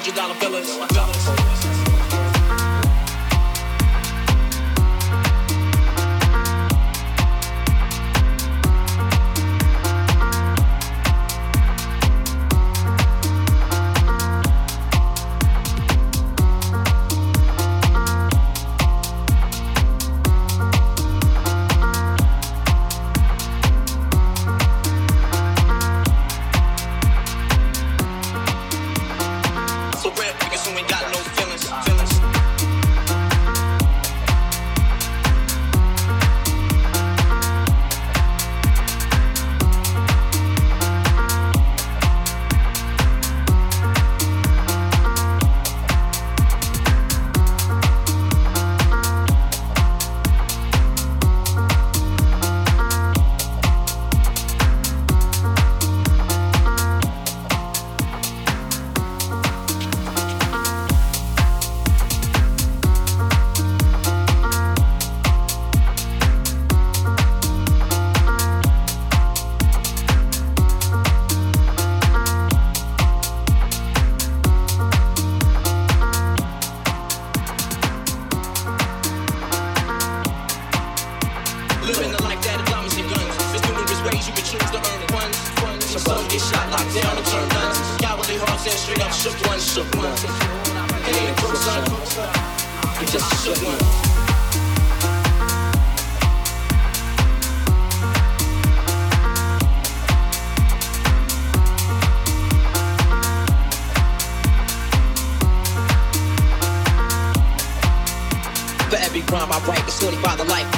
killers and just. For every crime I write, it's sorted by the life.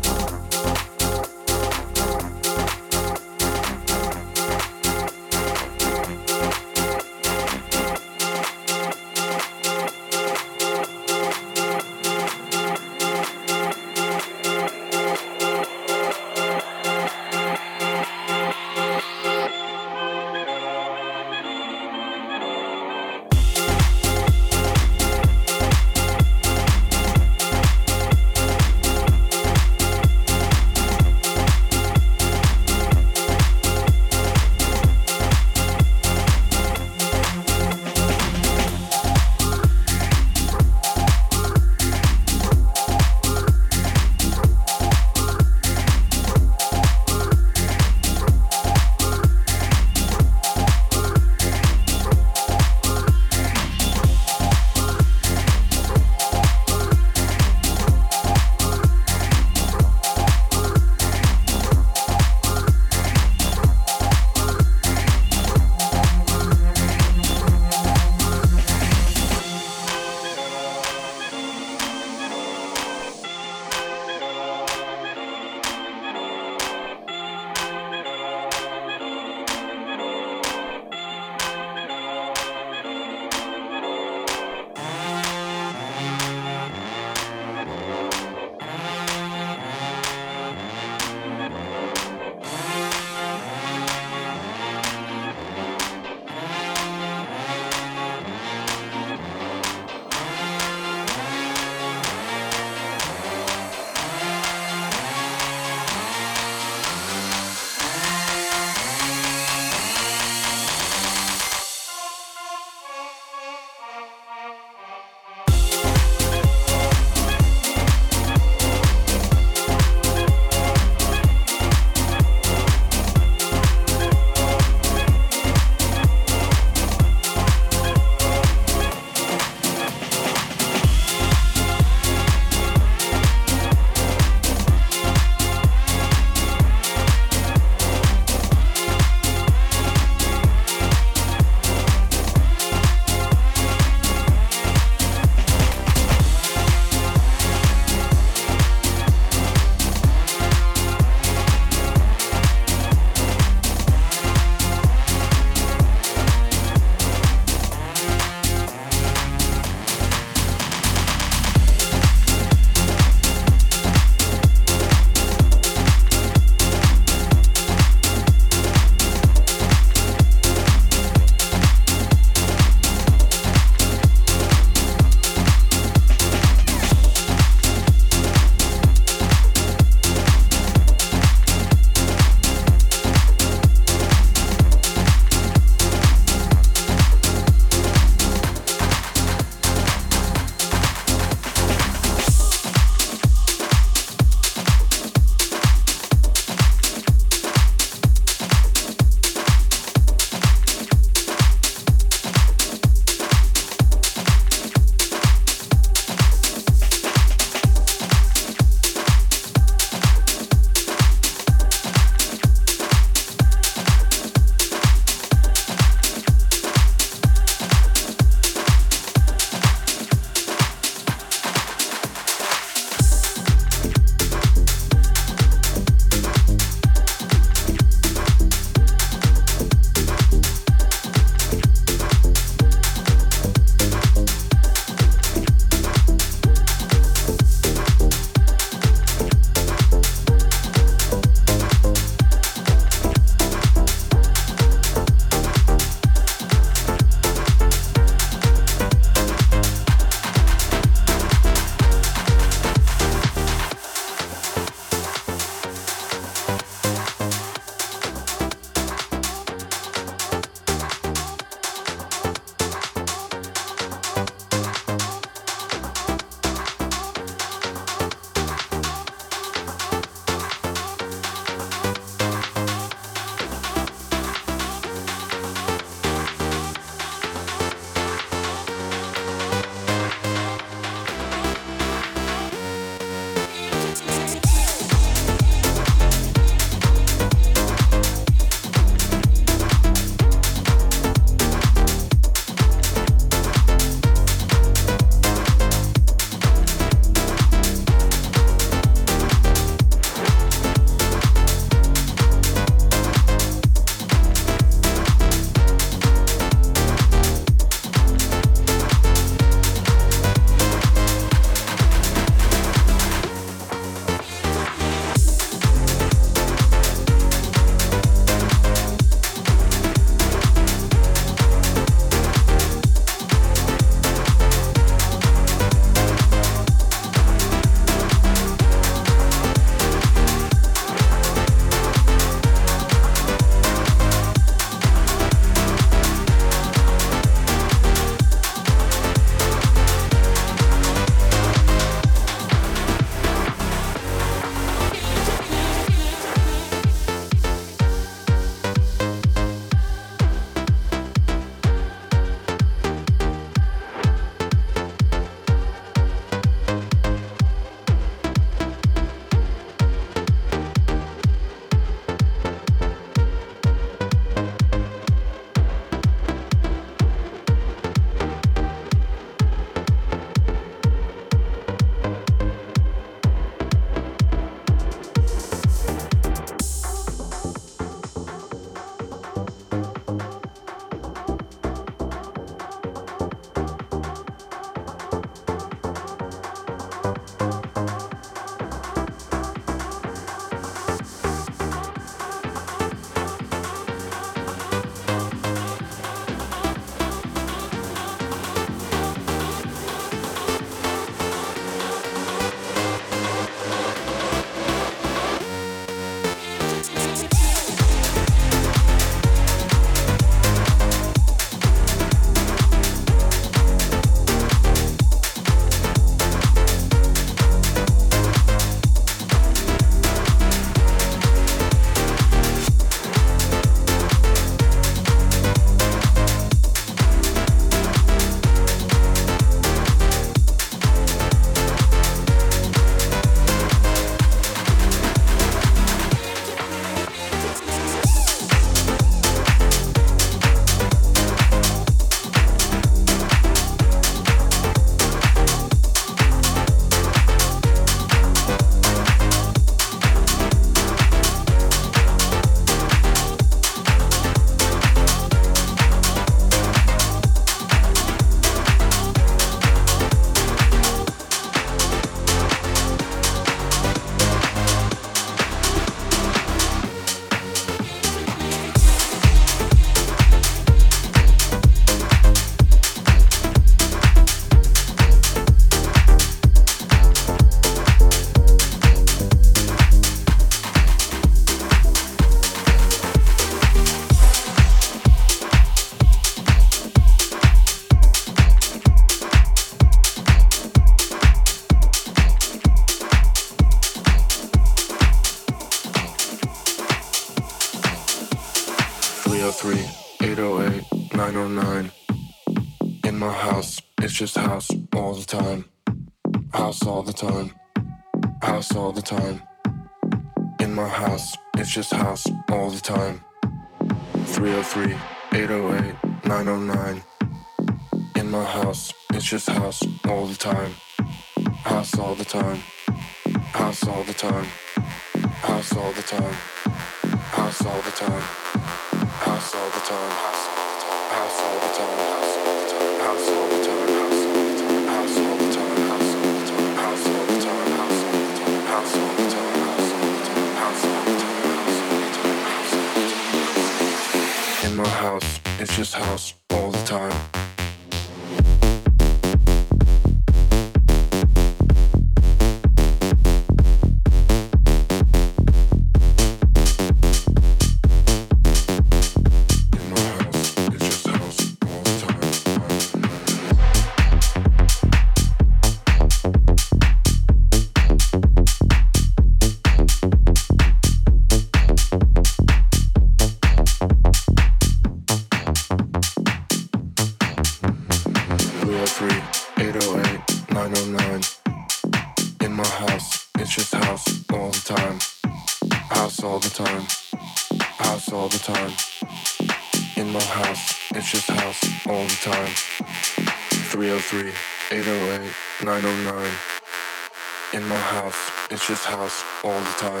Just house all the time.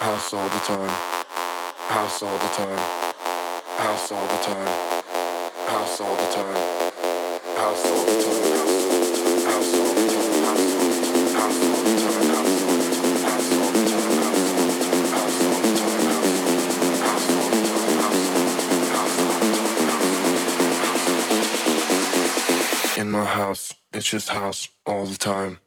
House all the time. House all the time. House all the time. House all the time. House all the time. House. House. House. House all the time. House all the time. House all the time. House all the time. House all the time. House all the time. In my house, it's just house all the time.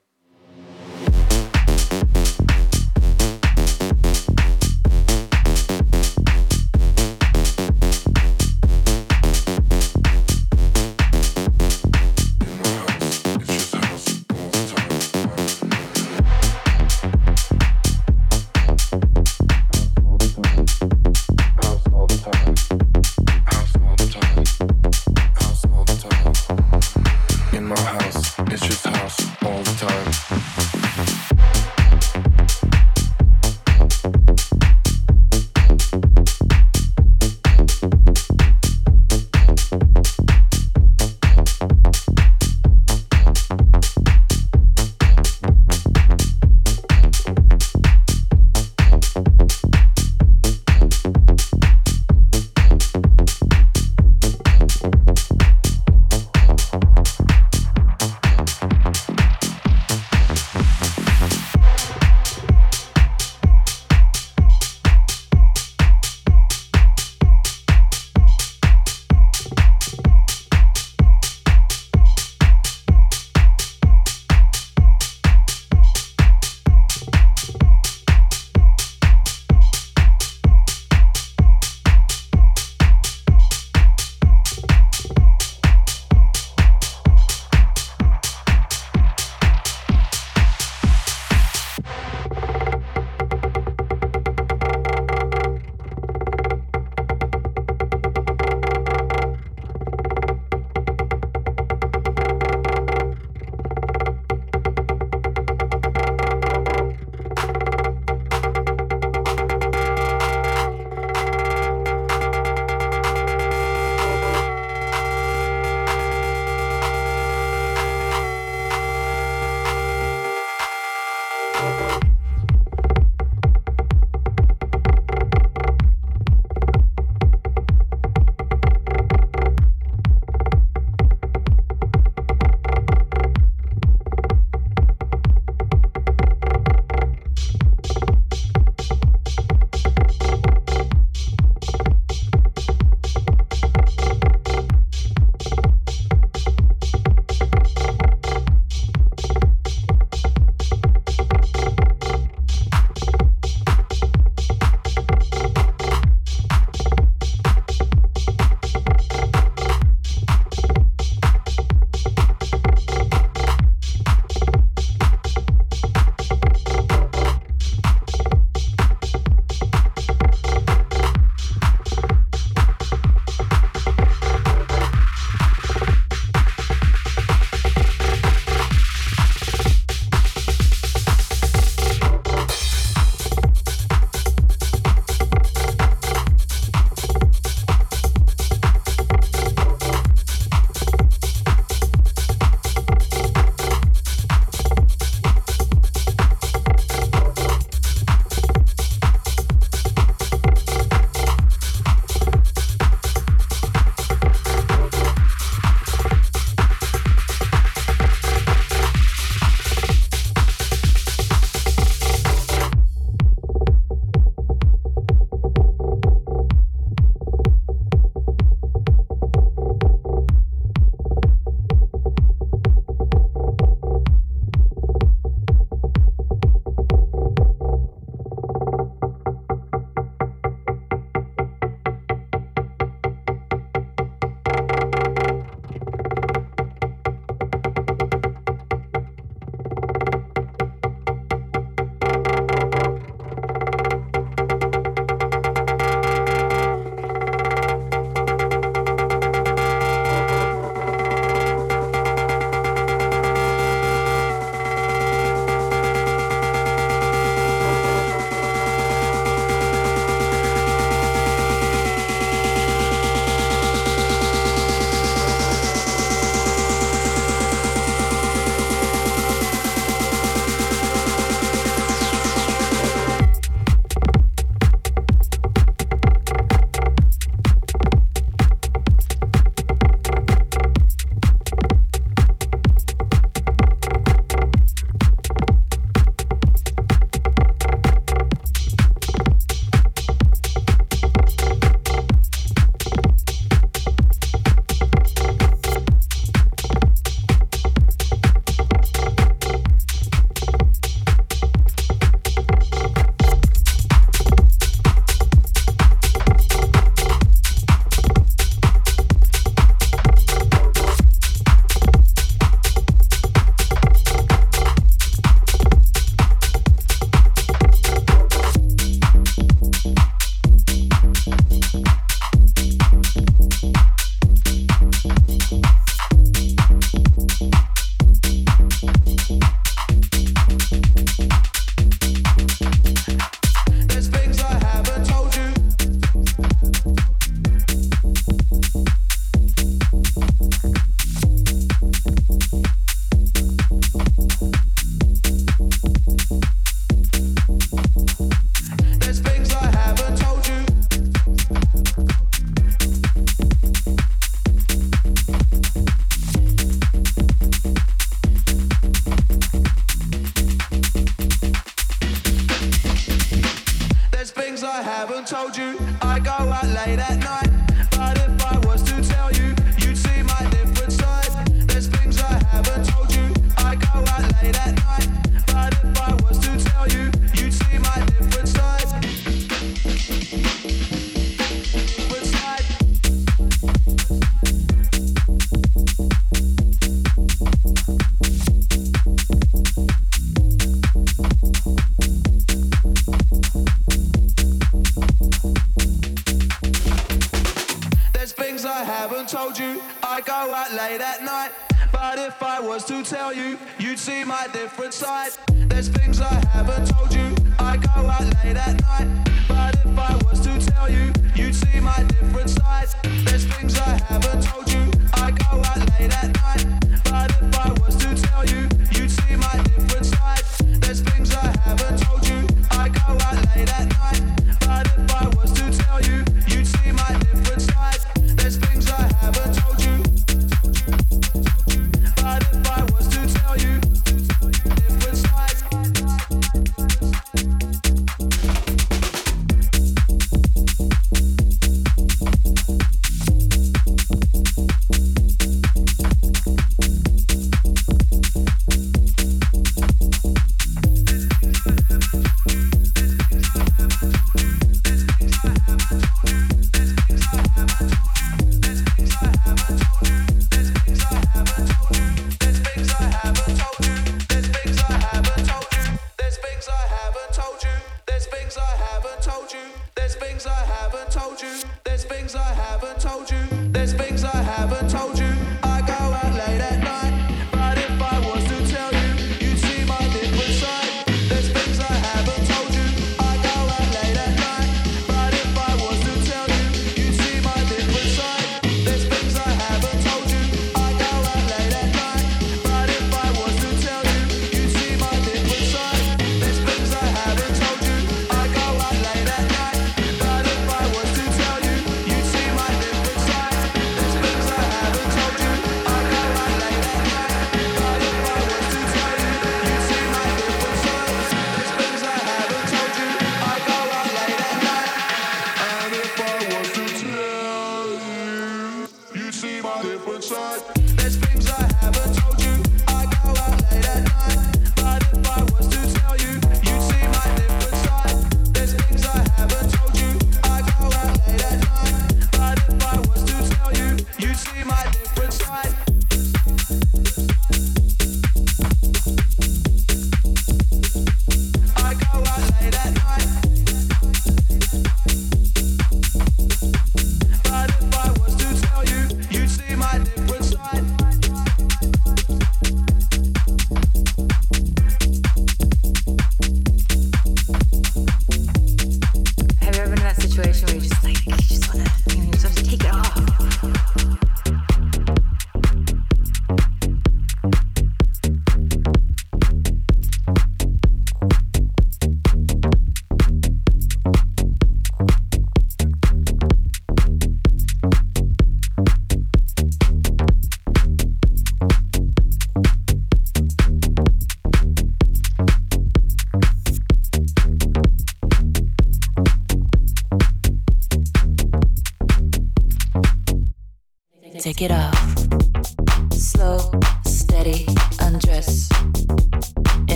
was to tell you, you'd see my different side. There's things I haven't told you. I go out late at night.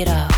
it up.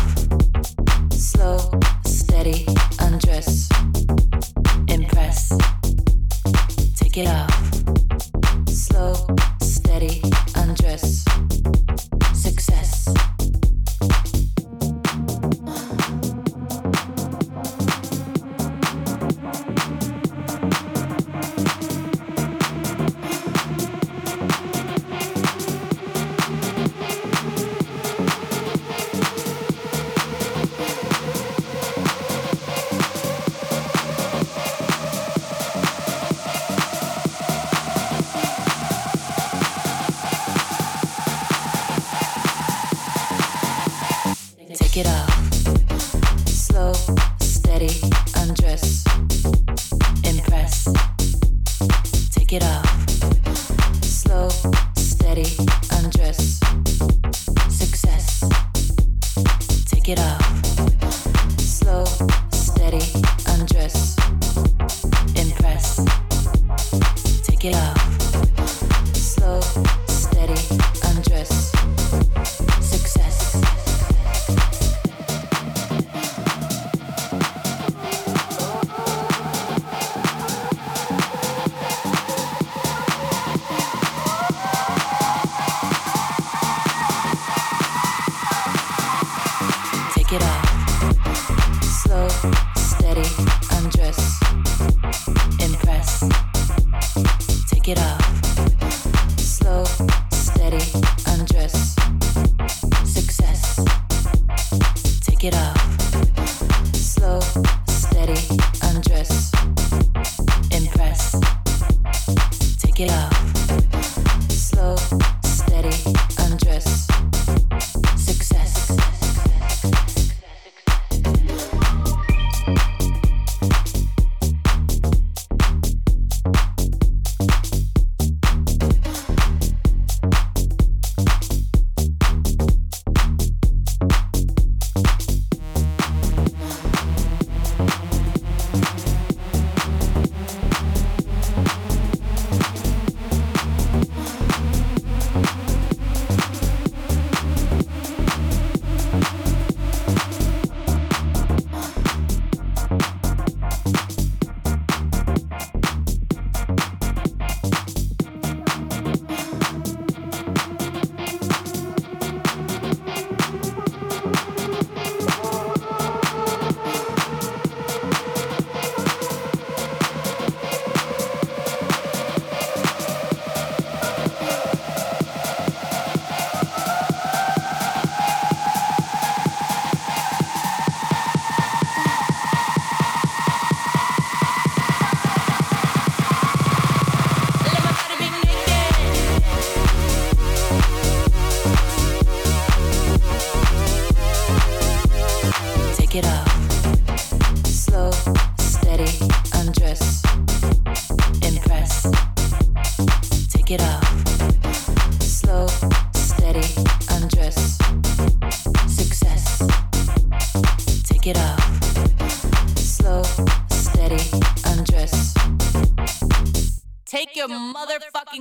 The hundred dollar villas. your motherfucking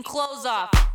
clothes off.